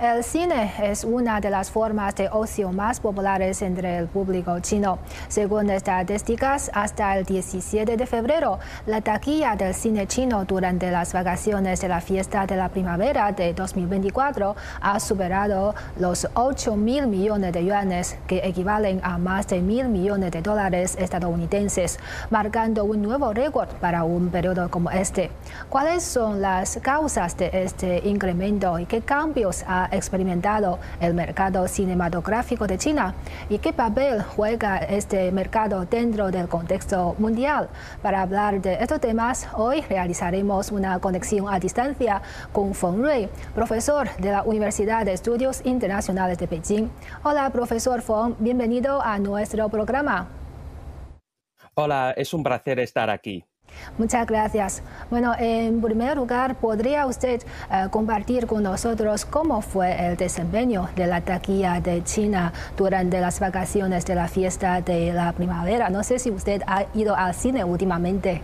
El cine es una de las formas de ocio más populares entre el público chino. Según estadísticas, hasta el 17 de febrero, la taquilla del cine chino durante las vacaciones de la fiesta de la primavera de 2024 ha superado los 8 mil millones de yuanes, que equivalen a más de mil millones de dólares estadounidenses, marcando un nuevo récord para un periodo como este. ¿Cuáles son las causas de este incremento y qué cambios ha experimentado el mercado cinematográfico de China y qué papel juega este mercado dentro del contexto mundial. Para hablar de estos temas, hoy realizaremos una conexión a distancia con Feng Rui, profesor de la Universidad de Estudios Internacionales de Beijing. Hola, profesor Feng, bienvenido a nuestro programa. Hola, es un placer estar aquí. Muchas gracias. Bueno, en primer lugar, ¿podría usted eh, compartir con nosotros cómo fue el desempeño de la taquilla de China durante las vacaciones de la fiesta de la primavera? No sé si usted ha ido al cine últimamente.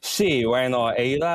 Sí, bueno, he ido,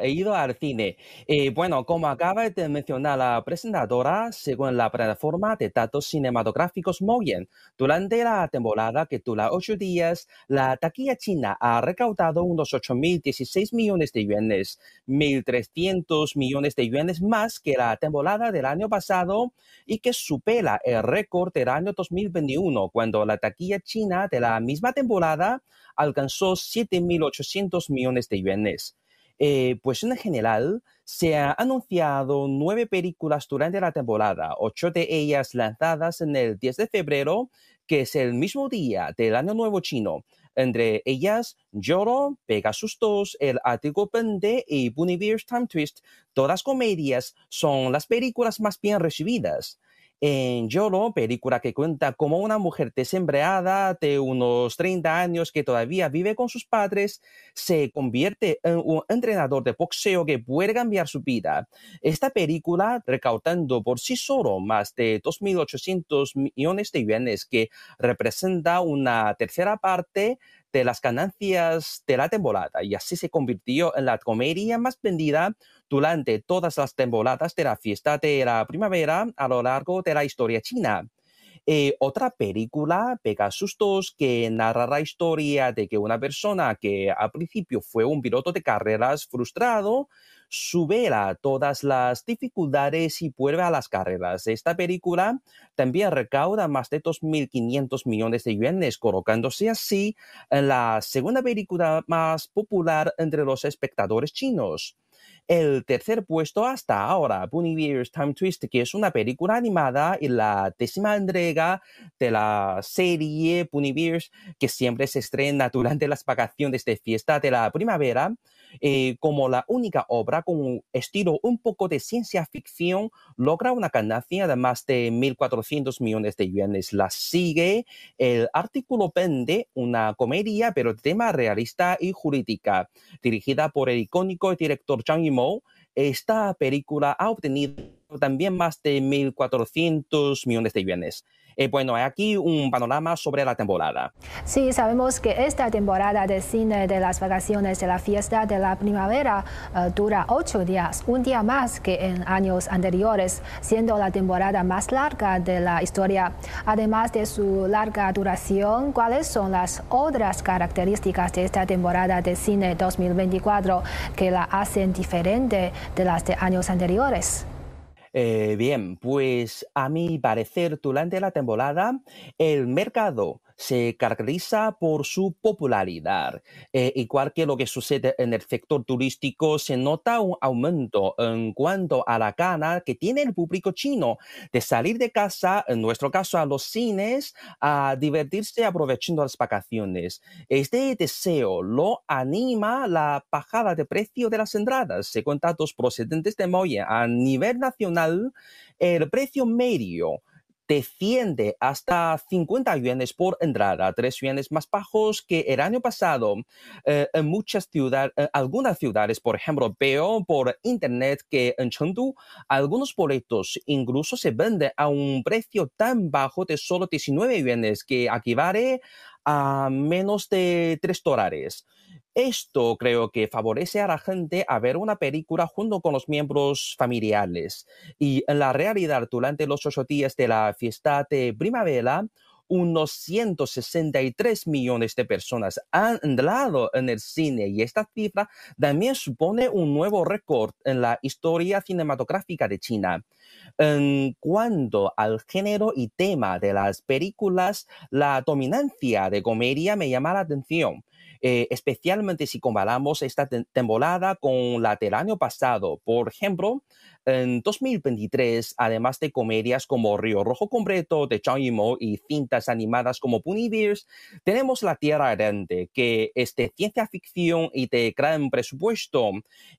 he ido al cine. Y bueno, como acaba de mencionar la presentadora, según la plataforma de datos cinematográficos Moyen, durante la temporada que dura ocho días, la taquilla china ha recaudado unos 8.016 millones de yuanes, 1.300 millones de yuanes más que la temporada del año pasado y que supera el récord del año 2021, cuando la taquilla china de la misma temporada alcanzó 7.800 millones de yuanes. Eh, pues en general, se han anunciado nueve películas durante la temporada, ocho de ellas lanzadas en el 10 de febrero, que es el mismo día del Año Nuevo Chino. Entre ellas, Lloro, Pegasus 2, El Ático Pende y Bunny Bear's Time Twist, todas comedias, son las películas más bien recibidas en Yolo, película que cuenta como una mujer desempleada de unos 30 años que todavía vive con sus padres, se convierte en un entrenador de boxeo que puede cambiar su vida. Esta película, recaudando por sí solo más de 2.800 millones de yuanes, que representa una tercera parte de las ganancias de la temporada y así se convirtió en la comedia más vendida durante todas las temporadas de la fiesta de la primavera a lo largo de la historia china. Eh, otra película, Pegasus 2, que narra la historia de que una persona que al principio fue un piloto de carreras frustrado, supera todas las dificultades y vuelve a las carreras. Esta película también recauda más de 2.500 millones de yuanes, colocándose así en la segunda película más popular entre los espectadores chinos el tercer puesto hasta ahora, Bunny Bear's Time Twist, que es una película animada y la décima entrega de la serie Bunny Bears, que siempre se estrena durante las vacaciones de fiesta de la primavera. Eh, como la única obra con un estilo un poco de ciencia ficción, logra una ganancia de más de 1.400 millones de yuanes. La sigue el artículo Pende, una comedia, pero de tema realista y jurídica, dirigida por el icónico director Zhang Yimou. Esta película ha obtenido también más de 1.400 millones de yuanes. Eh, bueno, aquí un panorama sobre la temporada. Sí, sabemos que esta temporada de cine de las vacaciones de la fiesta de la primavera eh, dura ocho días, un día más que en años anteriores, siendo la temporada más larga de la historia. Además de su larga duración, ¿cuáles son las otras características de esta temporada de cine 2024 que la hacen diferente de las de años anteriores? Eh, bien, pues a mi parecer, durante la temporada, el mercado se caracteriza por su popularidad. Eh, igual que lo que sucede en el sector turístico, se nota un aumento en cuanto a la gana que tiene el público chino de salir de casa, en nuestro caso a los cines, a divertirse aprovechando las vacaciones. Este deseo lo anima la bajada de precio de las entradas. Según datos procedentes de Moye, a nivel nacional, el precio medio defiende hasta 50 yuanes por entrada, tres yuanes más bajos que el año pasado. Eh, en muchas ciudades, eh, algunas ciudades, por ejemplo, veo por internet que en Chengdu algunos boletos incluso se venden a un precio tan bajo de solo 19 yuanes, que equivale a menos de 3 dólares. Esto creo que favorece a la gente a ver una película junto con los miembros familiares. Y en la realidad, durante los ocho días de la fiesta de primavera, unos 163 millones de personas han entrado en el cine y esta cifra también supone un nuevo récord en la historia cinematográfica de China. En cuanto al género y tema de las películas, la dominancia de comedia me llama la atención. Eh, especialmente si comparamos esta temporada con la del año pasado. Por ejemplo, en 2023, además de comedias como Río Rojo Completo de Zhang Yimou y cintas animadas como Bunny Bears, tenemos La Tierra Grande, que es de ciencia ficción y de gran presupuesto.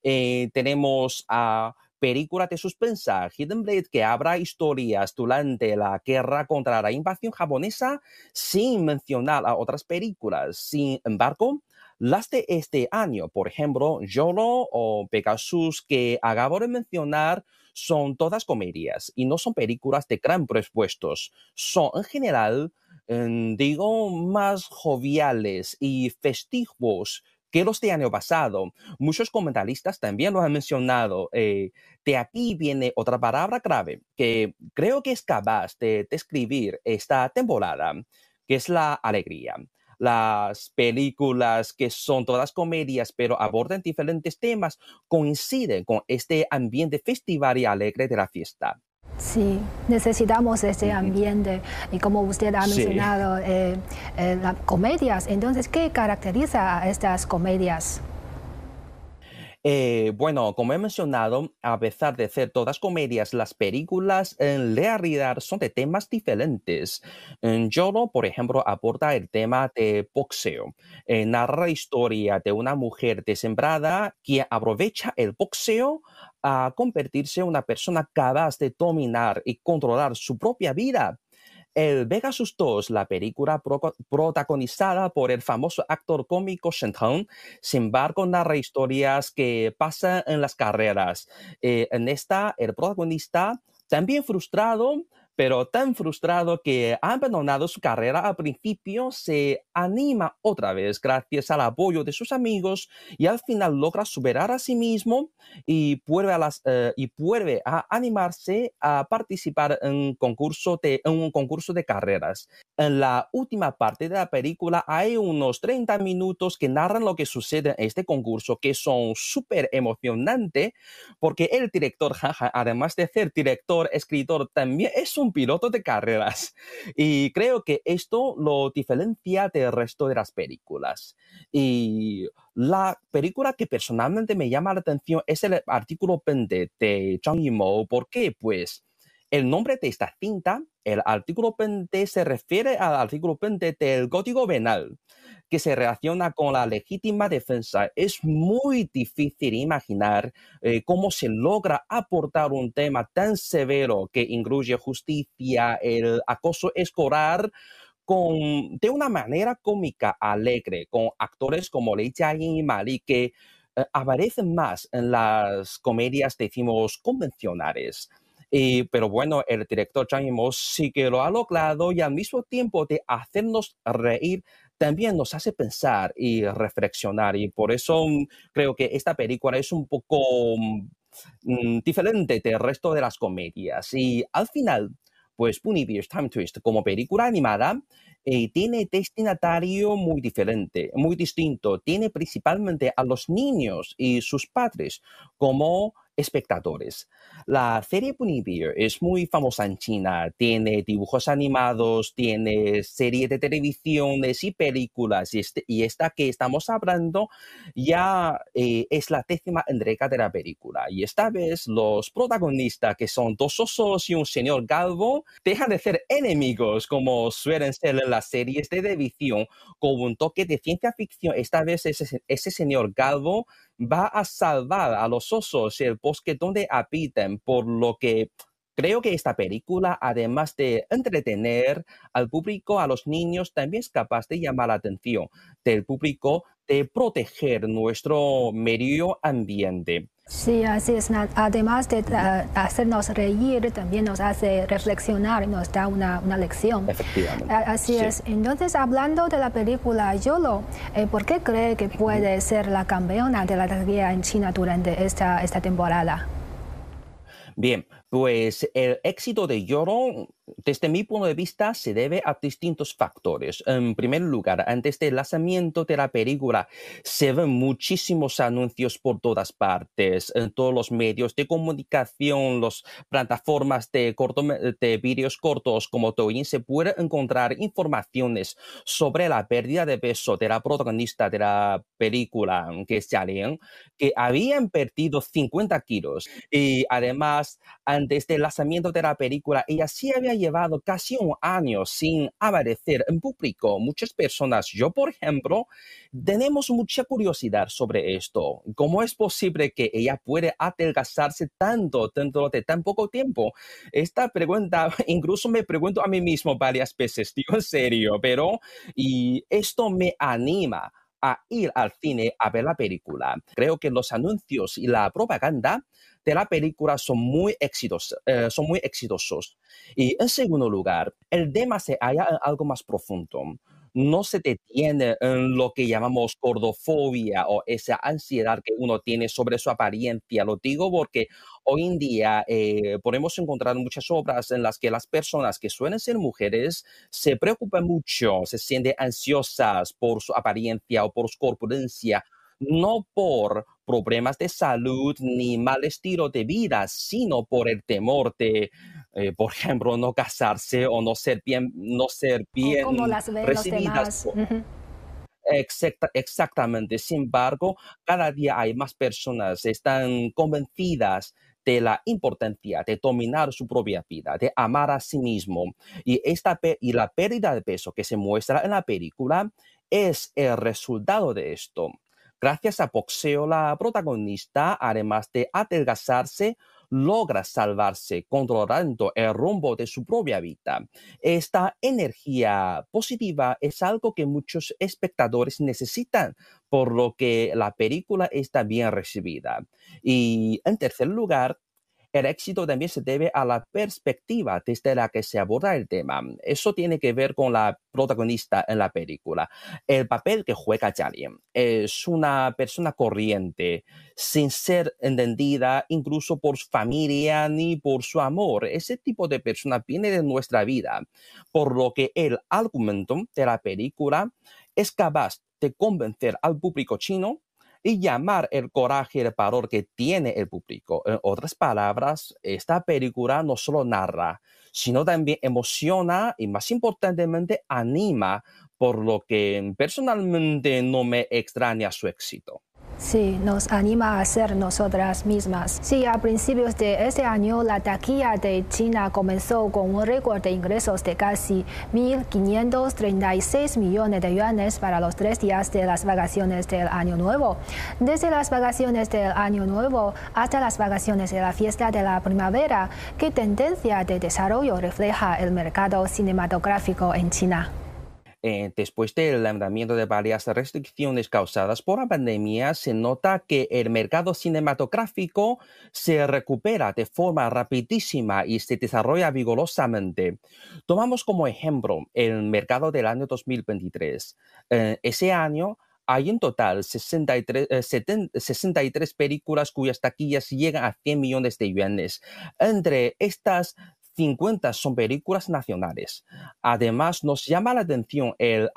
Eh, tenemos a película de suspensa Hidden Blade que habrá historias durante la guerra contra la invasión japonesa sin mencionar a otras películas. Sin embargo, las de este año, por ejemplo, Yolo o Pegasus que acabo de mencionar, son todas comedias y no son películas de gran presupuestos. Son en general, digo, más joviales y festivos que los de año pasado. Muchos comentaristas también lo han mencionado. Eh, de aquí viene otra palabra clave que creo que es capaz de describir esta temporada, que es la alegría. Las películas que son todas comedias, pero abordan diferentes temas, coinciden con este ambiente festival y alegre de la fiesta. Sí, necesitamos ese ambiente y como usted ha mencionado, eh, eh, las comedias. Entonces, ¿qué caracteriza a estas comedias? Eh, bueno, como he mencionado, a pesar de ser todas comedias, las películas en realidad son de temas diferentes. En por ejemplo, aporta el tema de boxeo. narra la historia de una mujer desembrada que aprovecha el boxeo a convertirse en una persona capaz de dominar y controlar su propia vida. El Vegasus 2, la película protagonizada por el famoso actor cómico Shen Tong, sin embargo narra historias que pasan en las carreras. Eh, en esta, el protagonista, también frustrado, pero tan frustrado que ha abandonado su carrera al principio, se anima otra vez gracias al apoyo de sus amigos y al final logra superar a sí mismo y vuelve a, las, eh, y vuelve a animarse a participar en, concurso de, en un concurso de carreras. En la última parte de la película hay unos 30 minutos que narran lo que sucede en este concurso que son súper emocionantes porque el director, además de ser director, escritor, también es un piloto de carreras. Y creo que esto lo diferencia del resto de las películas. Y la película que personalmente me llama la atención es el artículo 20 de Zhang Yimou. ¿Por qué? Pues el nombre de esta cinta, el artículo 20, se refiere al artículo 20 del Código Penal que se relaciona con la legítima defensa. Es muy difícil imaginar eh, cómo se logra aportar un tema tan severo que incluye justicia, el acoso escolar, con, de una manera cómica, alegre, con actores como Lei y Mali que eh, aparecen más en las comedias, decimos, convencionales. Pero bueno, el director Zhang Yimou sí que lo ha logrado y al mismo tiempo de hacernos reír, también nos hace pensar y reflexionar. Y por eso mm, creo que esta película es un poco mm, diferente del resto de las comedias. Y al final, pues Bunny Bears Time Twist como película animada eh, tiene destinatario muy diferente, muy distinto. Tiene principalmente a los niños y sus padres como espectadores. La serie Bunny Bear es muy famosa en China, tiene dibujos animados, tiene series de televisiones y películas, y, este, esta que estamos hablando ya eh, es la décima entrega de la película. Y esta vez los protagonistas, que son dos osos y un señor galvo, dejan de ser enemigos como suelen ser en las series de televisión, con un toque de ciencia ficción. Esta vez ese, ese señor galvo va a salvar a los osos y el bosque donde habitan, por lo que creo que esta película, además de entretener al público, a los niños, también es capaz de llamar la atención del público de proteger nuestro medio ambiente. Sí, así es. Además de hacernos reír, también nos hace reflexionar, nos da una, una lección. Efectivamente. Así es. Entonces, hablando de la película Yolo, eh, ¿por qué cree que puede ser la campeona de la taquilla en China durante esta, esta temporada? Bien, pues el éxito de Yolo desde mi punto de vista, se debe a distintos factores. En primer lugar, antes del lanzamiento de la película, se ven muchísimos anuncios por todas partes, en todos los medios de comunicación, las plataformas de, corto, de vídeos cortos como Douyin, se puede encontrar informaciones sobre la pérdida de peso de la protagonista de la película, que es Jialin, que habían perdido 50 kilos. Y además, antes del lanzamiento de la película, ella sí había llevado casi un año sin aparecer en público. Muchas personas, yo por ejemplo, tenemos mucha curiosidad sobre esto. ¿Cómo es posible que ella puede adelgazarse tanto dentro de tan poco tiempo? Esta pregunta incluso me pregunto a mí mismo varias veces, digo en serio, pero y esto me anima a ir al cine a ver la película. Creo que los anuncios y la propaganda de la película son muy exitosos, eh, son muy exitosos. Y en segundo lugar, el tema se halla en algo más profundo. No se detiene en lo que llamamos gordofobia o esa ansiedad que uno tiene sobre su apariencia. Lo digo porque hoy en día eh, podemos encontrar muchas obras en las que las personas que suelen ser mujeres se preocupan mucho, se sienten ansiosas por su apariencia o por su corpulencia no por problemas de salud ni mal estilo de vida, sino por el temor de, eh, por ejemplo, no casarse o no ser bien, no ser bien recibidas. exactamente. Sin embargo, cada día hay más personas que están convencidas de la importancia de dominar su propia vida, de amar a sí mismo. Y, esta, y la pérdida de peso que se muestra en la película es el resultado de esto. Gracias a boxeo, la protagonista, además de adelgazarse, logra salvarse controlando el rumbo de su propia vida. Esta energía positiva es algo que muchos espectadores necesitan, por lo que la película está bien recibida. Y en tercer lugar, el éxito también se debe a la perspectiva desde la que se aborda el tema. Eso tiene que ver con la protagonista en la película. El papel que juega Jalien es una persona corriente, sin ser entendida incluso por su familia ni por su amor. Ese tipo de persona viene de nuestra vida, por lo que el argumento de la película es capaz de convencer al público chino y llamar el coraje y el valor que tiene el público. En otras palabras, esta película no solo narra, sino también emociona y más importantemente anima, por lo que personalmente no me extraña su éxito. Sí, nos anima a ser nosotras mismas. Sí, a principios de este año la taquilla de China comenzó con un récord de ingresos de casi 1.536 millones de yuanes para los tres días de las vacaciones del Año Nuevo. Desde las vacaciones del Año Nuevo hasta las vacaciones de la fiesta de la primavera, ¿qué tendencia de desarrollo refleja el mercado cinematográfico en China? Eh, después del levantamiento de varias restricciones causadas por la pandemia, se nota que el mercado cinematográfico se recupera de forma rapidísima y se desarrolla vigorosamente. Tomamos como ejemplo el mercado del año 2023. Eh, ese año hay en total 63, 63 eh, películas cuyas taquillas llegan a 100 millones de yuanes. Entre estas 50 son películas nacionales. Además, nos llama la atención el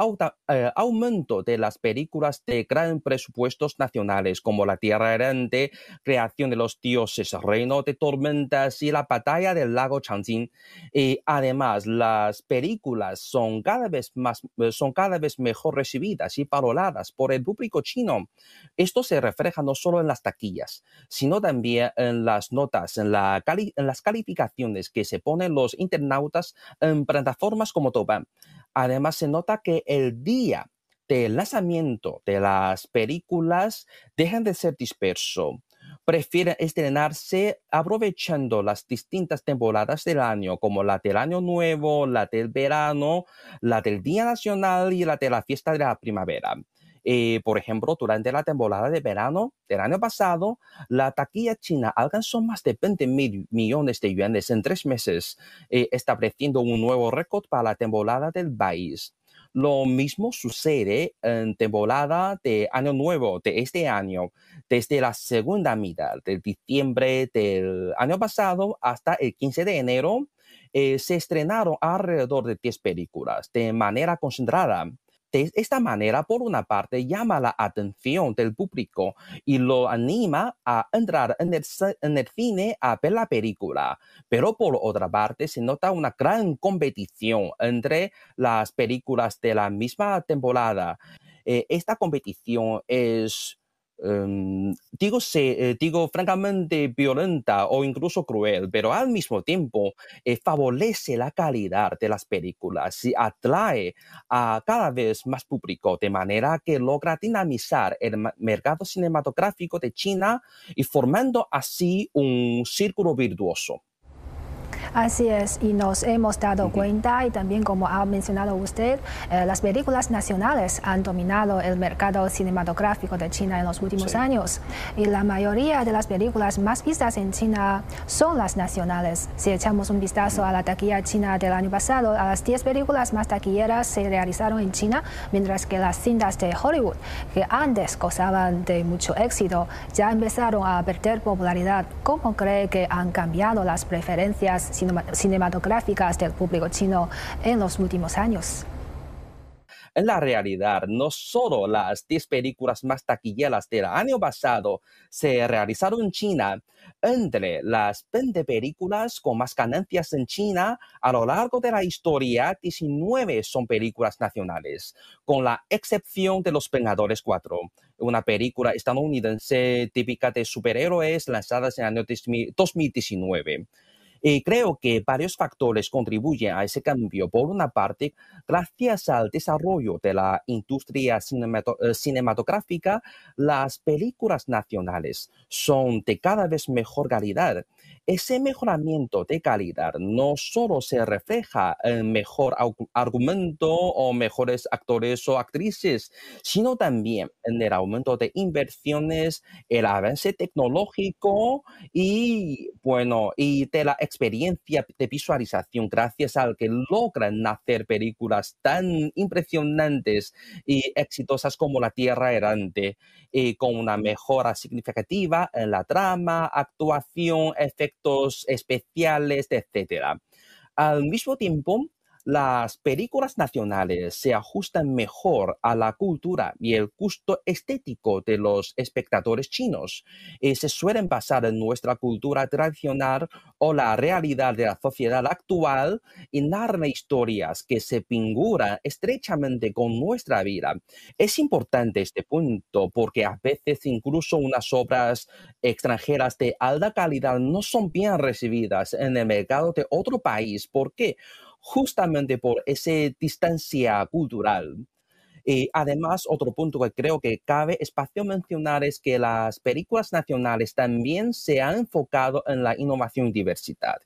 eh, aumento de las películas de gran presupuestos nacionales, como La Tierra Errante, Creación de los Dioses, Reino de Tormentas y La Batalla del Lago Changjin. Y además, las películas son cada vez más, son cada vez mejor recibidas y valoradas por el público chino. Esto se refleja no solo en las taquillas, sino también en las notas, en, en las calificaciones que se ponen los internautas en plataformas como Toban. Además, se nota que el día del lanzamiento de las películas dejan de ser disperso. Prefieren estrenarse aprovechando las distintas temporadas del año, como la del Año Nuevo, la del verano, la del Día Nacional y la de la fiesta de la primavera. Eh, por ejemplo, durante la temporada de verano del año pasado, la taquilla china alcanzó más de 20 mil millones de yuanes en tres meses, eh, estableciendo un nuevo récord para la temporada del país. Lo mismo sucede en temporada de Año Nuevo de este año, desde la segunda mitad de diciembre del año pasado hasta el 15 de enero. Eh, se estrenaron alrededor de 10 películas de manera concentrada. De esta manera, por una parte, llama la atención del público y lo anima a entrar en el, cine a ver la película. Pero por otra parte, se nota una gran competición entre las películas de la misma temporada. Eh, esta competición es Em, digo, se, eh, digo francamente violenta o incluso cruel, pero al mismo tiempo eh, favorece la calidad de las películas y atrae a cada vez más público, de manera que logra dinamizar el mercado cinematográfico de China y formando así un círculo virtuoso. Así es, y nos hemos dado cuenta, y también como ha mencionado usted, eh, las películas nacionales han dominado el mercado cinematográfico de China en los últimos años. Y la mayoría de las películas más vistas en China son las nacionales. Si echamos un vistazo a la taquilla china del año pasado, a las 10 películas más taquilleras se realizaron en China, mientras que las cintas de Hollywood, que antes gozaban de mucho éxito, ya empezaron a perder popularidad. ¿Cómo cree que han cambiado las preferencias cinematográficas del público chino en los últimos años. En la realidad, no solo las 10 películas más taquilleras del año pasado se realizaron en China, entre las 20 películas con más ganancias en China a lo largo de la historia, 19 son películas nacionales, con la excepción de Los Vengadores 4, una película estadounidense típica de superhéroes lanzada en el año 2019. Y creo que varios factores contribuyen a ese cambio. Por una parte, gracias al desarrollo de la industria eh, cinematográfica, las películas nacionales son de cada vez mejor calidad ese mejoramiento de calidad no solo se refleja en mejor argumento o mejores actores o actrices, sino también en el aumento de inversiones, el avance tecnológico y, bueno, y de la experiencia de visualización gracias al que logran hacer películas tan impresionantes y exitosas como La Tierra Errante, y con una mejora significativa en la trama, actuación, efectos especiales, etcétera. Al mismo tiempo, las películas nacionales se ajustan mejor a la cultura y el gusto estético de los espectadores chinos y se suelen basar en nuestra cultura tradicional o la realidad de la sociedad actual y narran historias que se vinculan estrechamente con nuestra vida. Es importante este punto porque a veces incluso unas obras extranjeras de alta calidad no son bien recibidas en el mercado de otro país. ¿Por qué? Justamente por esa distancia cultural. Y además, otro punto que creo que cabe espacio mencionar es que las películas nacionales también se han enfocado en la innovación y diversidad,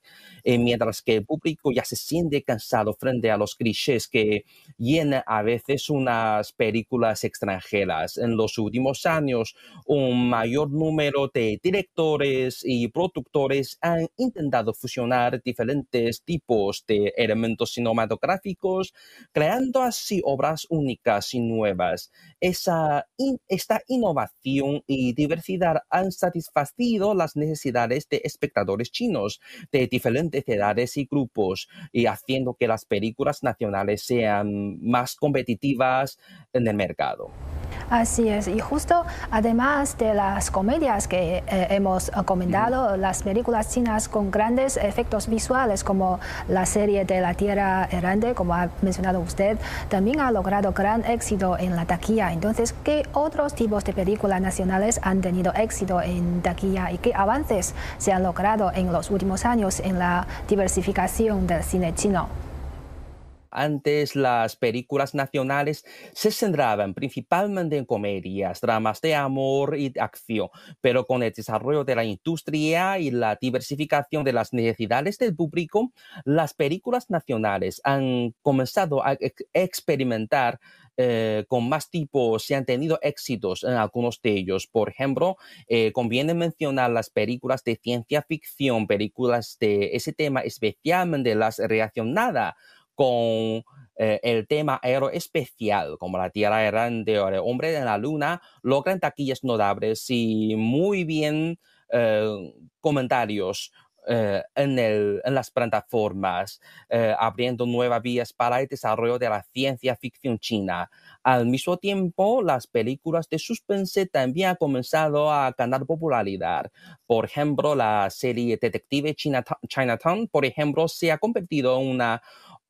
mientras que el público ya se siente cansado frente a los clichés que llenan a veces unas películas extranjeras. En los últimos años, un mayor número de directores y productores han intentado fusionar diferentes tipos de elementos cinematográficos, creando así obras únicas nuevas. Esa, esta innovación y diversidad han satisfacido las necesidades de espectadores chinos de diferentes edades y grupos y haciendo que las películas nacionales sean más competitivas en el mercado. Así es, y justo además de las comedias que eh, hemos comentado, las películas chinas con grandes efectos visuales como la serie de la Tierra Errante, como ha mencionado usted, también ha logrado gran éxito en la taquilla. Entonces, ¿qué otros tipos de películas nacionales han tenido éxito en taquilla y qué avances se han logrado en los últimos años en la diversificación del cine chino? Antes las películas nacionales se centraban principalmente en comedias, dramas de amor y acción, pero con el desarrollo de la industria y la diversificación de las necesidades del público, las películas nacionales han comenzado a experimentar eh, con más tipos y han tenido éxitos en algunos de ellos. Por ejemplo, eh, conviene mencionar las películas de ciencia ficción, películas de ese tema, especialmente las relacionadas con eh, el tema aeroespecial, como la Tierra errante o el hombre en la luna, logran taquillas notables y muy bien comentarios eh, en, el, en, las plataformas, eh, abriendo nuevas vías para el desarrollo de la ciencia ficción china. Al mismo tiempo, las películas de suspense también han comenzado a ganar popularidad. Por ejemplo, la serie Detective Chinatown, por ejemplo, se ha convertido en una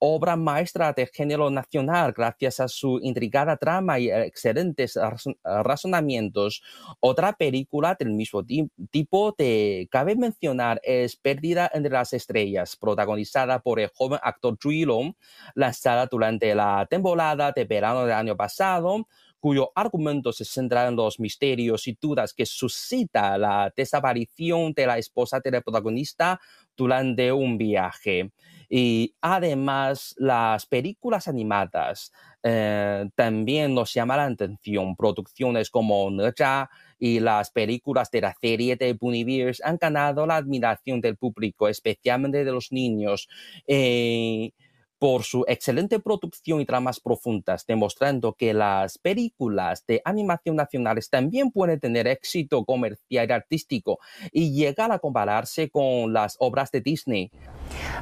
obra maestra de género nacional gracias a su intrigada trama y excelentes razonamientos. Otra película del mismo tipo que cabe mencionar es Pérdida entre las estrellas, protagonizada por el joven actor Long, lanzada durante la temporada de verano del año pasado cuyo argumento se centra en los misterios y dudas que suscita la desaparición de la esposa del protagonista durante un viaje. Y además, las películas animadas eh, también nos llaman la atención. Producciones como Naja y las películas de la serie de Bunnyverse han ganado la admiración del público, especialmente de los niños. Eh, por su excelente producción y tramas profundas, demostrando que las películas de animación nacionales también pueden tener éxito comercial y artístico y llegar a compararse con las obras de Disney.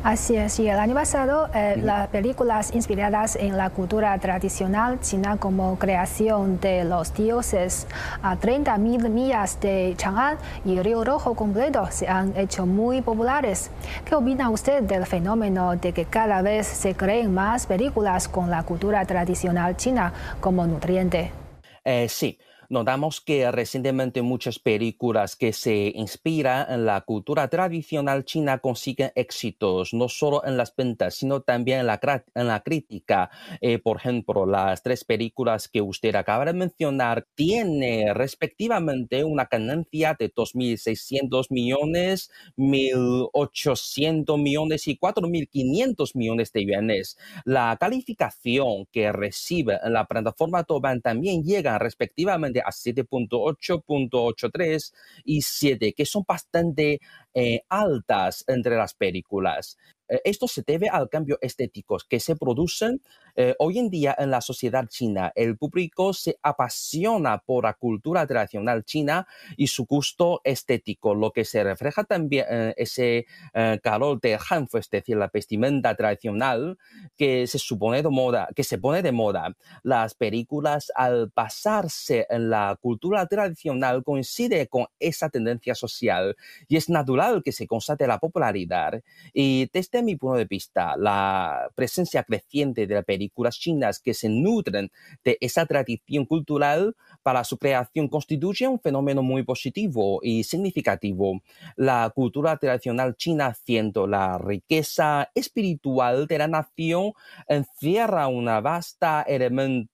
Así es, y el año pasado eh, las películas inspiradas en la cultura tradicional china como creación de los dioses a 30.000 millas de Chang'an y Río Rojo completo se han hecho muy populares. ¿Qué opina usted del fenómeno de que cada vez se creen más películas con la cultura tradicional china como nutriente? Eh, sí. Notamos que recientemente muchas películas que se inspiran en la cultura tradicional china consiguen éxitos, no solo en las ventas, sino también en la, en la crítica. Eh, por ejemplo, las tres películas que usted acaba de mencionar tienen respectivamente una ganancia de 2.600 millones, 1.800 millones y 4.500 millones de yuanes. La calificación que recibe en la plataforma Toban también llega respectivamente a 7.8.83 y 7, que son bastante eh, altas entre las películas. Eh, esto se debe al cambio estético que se producen eh, hoy en día en la sociedad china. El público se apasiona por la cultura tradicional china y su gusto estético, lo que se refleja también en ese calor de Hanfu, es decir, la vestimenta tradicional que se supone de moda, que se pone de moda. Las películas al pasarse en la cultura tradicional coincide con esa tendencia social y es natural que se constate la popularidad y desde mi punto de vista, la presencia creciente de las películas chinas que se nutren de esa tradición cultural para su creación constituye un fenómeno muy positivo y significativo. La cultura tradicional china, siendo la riqueza espiritual de la nación, encierra una vasta,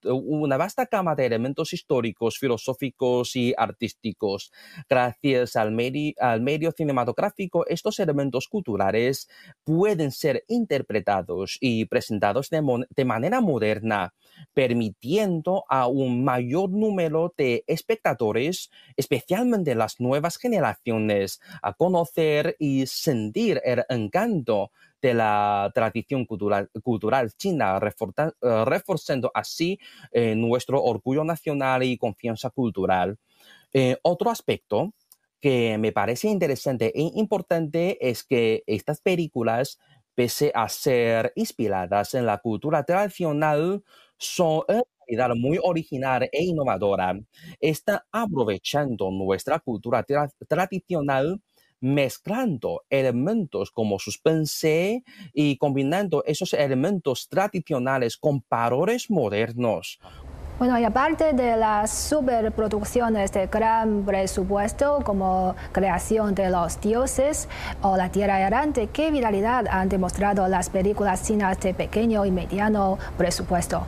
una vasta gama de elementos históricos, filosóficos y artísticos. Gracias al, al medio cinematográfico, estos elementos culturales pueden ser interpretados y presentados de manera moderna, permitiendo a un mayor número de espectadores, especialmente las nuevas generaciones, a conocer y sentir el encanto de la tradición cultural, cultural china, eh, reforzando así eh, nuestro orgullo nacional y confianza cultural. Eh, otro aspecto que me parece interesante e importante es que estas películas, pese a ser inspiradas en la cultura tradicional, son muy original e innovadora, está aprovechando nuestra cultura tradicional mezclando elementos como suspense y combinando esos elementos tradicionales con valores modernos. Bueno, y aparte de las superproducciones de gran presupuesto como Creación de los Dioses o La Tierra Errante, ¿qué viralidad han demostrado las películas chinas de pequeño y mediano presupuesto?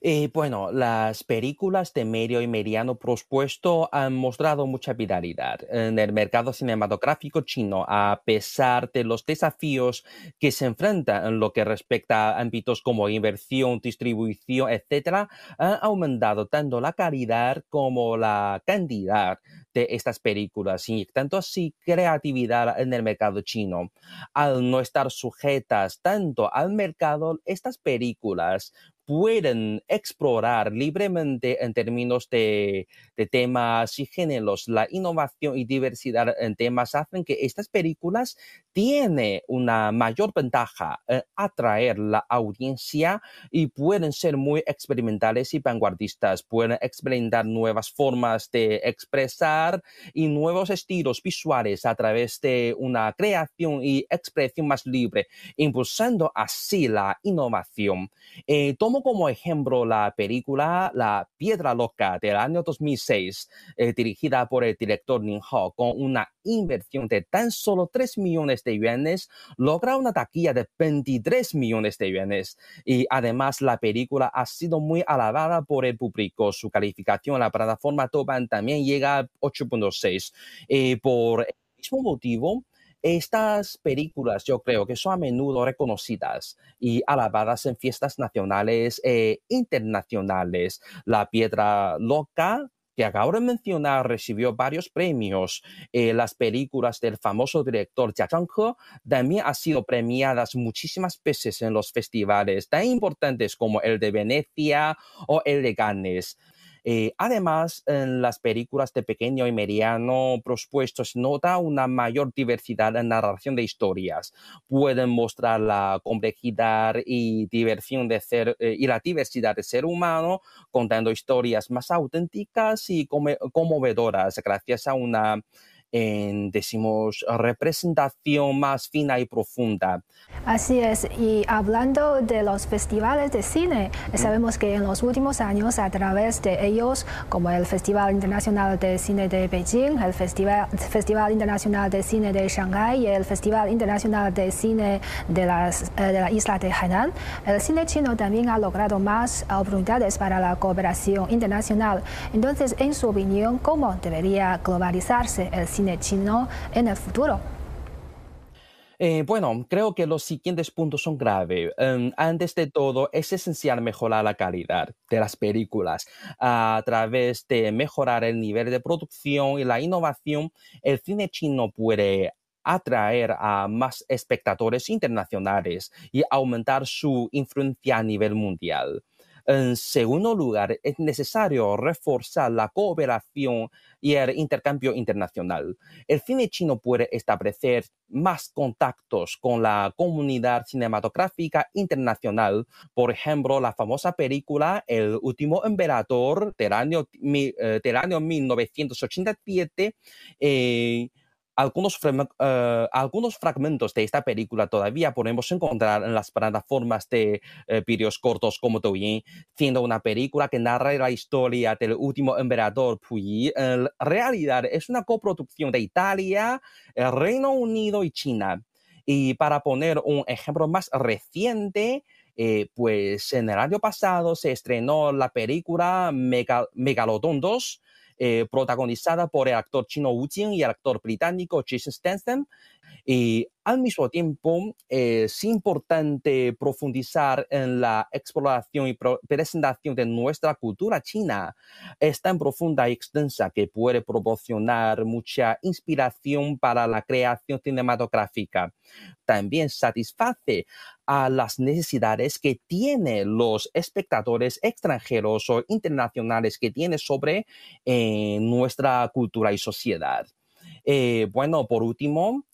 Eh, bueno, las películas de medio y mediano presupuesto han mostrado mucha viralidad en el mercado cinematográfico chino, a pesar de los desafíos que se enfrentan en lo que respecta a ámbitos como inversión, distribución, etc., han aumentado tanto la calidad como la cantidad de estas películas, y tanto así creatividad en el mercado chino. Al no estar sujetas tanto al mercado, estas películas pueden explorar libremente en términos de, temas y géneros. La innovación y diversidad en temas hacen que estas películas tienen una mayor ventaja en atraer la audiencia y pueden ser muy experimentales y vanguardistas. Pueden experimentar nuevas formas de expresar y nuevos estilos visuales a través de una creación y expresión más libre, impulsando así la innovación. Eh, como ejemplo la película La Piedra Loca del año 2006, eh, dirigida por el director Ning Hao, con una inversión de tan solo 3 millones de yuanes, logra una taquilla de 23 millones de yuanes. Y además la película ha sido muy alabada por el público. Su calificación en la plataforma Toban también llega a 8.6. Eh, por el mismo motivo, estas películas yo creo que son a menudo reconocidas y alabadas en fiestas nacionales e internacionales. La Piedra Loca que acabo de mencionar recibió varios premios. Eh, las películas del famoso director Jia también han sido premiadas muchísimas veces en los festivales tan importantes como el de Venecia o el de Cannes. Eh, además, en las películas de pequeño y mediano presupuesto se nota una mayor diversidad en narración de historias. Pueden mostrar la complejidad y diversión de ser eh, y la diversidad del ser humano, contando historias más auténticas y conmovedoras gracias a una en, decimos, representación más fina y profunda. Así es, y hablando de los festivales de cine, sabemos que en los últimos años, a través de ellos, como el Festival Internacional de Cine de Beijing, el Festival, Festival Internacional de Cine de Shanghái y el Festival Internacional de Cine de, las, eh, de la isla de Hainan, el cine chino también ha logrado más oportunidades para la cooperación internacional. Entonces, en su opinión, ¿cómo debería globalizarse el cine? Cine chino en el futuro? Eh, bueno, creo que los siguientes puntos son graves. Em, antes de todo, es esencial mejorar la calidad de las películas a través de mejorar el nivel de producción y la innovación. El cine chino puede atraer a más espectadores internacionales y aumentar su influencia a nivel mundial. En segundo lugar, es necesario reforzar la cooperación y el intercambio internacional. El cine chino puede establecer más contactos con la comunidad cinematográfica internacional. Por ejemplo, la famosa película El último emperador del año, eh, del año 1987 algunos, eh, algunos fragmentos de esta película todavía podemos encontrar en las plataformas de eh, vídeos cortos como Douyin, siendo una película que narra la historia del último emperador Puyi. En realidad es una coproducción de Italia, el Reino Unido y China. Y para poner un ejemplo más reciente, eh, pues en el año pasado se estrenó la película Megalodon 2, eh, protagonizada por el actor chino Wu Jing y el actor británico Jason Statham. Y al mismo tiempo es importante profundizar en la exploración y presentación de nuestra cultura china. Es tan profunda y extensa que puede proporcionar mucha inspiración para la creación cinematográfica. También satisface a las necesidades que tienen los espectadores extranjeros o internacionales que tiene sobre eh, nuestra cultura y sociedad. Eh, bueno, por último,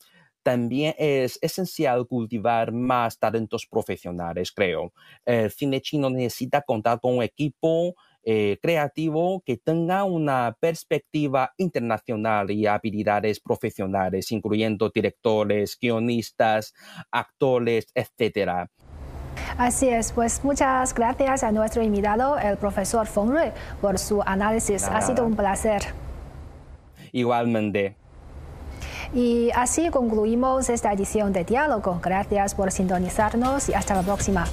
también es esencial cultivar más talentos profesionales, creo. El cine chino necesita contar con un equipo eh, creativo que tenga una perspectiva internacional y habilidades profesionales, incluyendo directores, guionistas, actores, etc. Así es, pues muchas gracias a nuestro invitado, el profesor Feng Rui, por su análisis. Ha sido un placer. Igualmente. Y así concluimos esta edición de Diálogo. Gracias por sintonizarnos y hasta la próxima.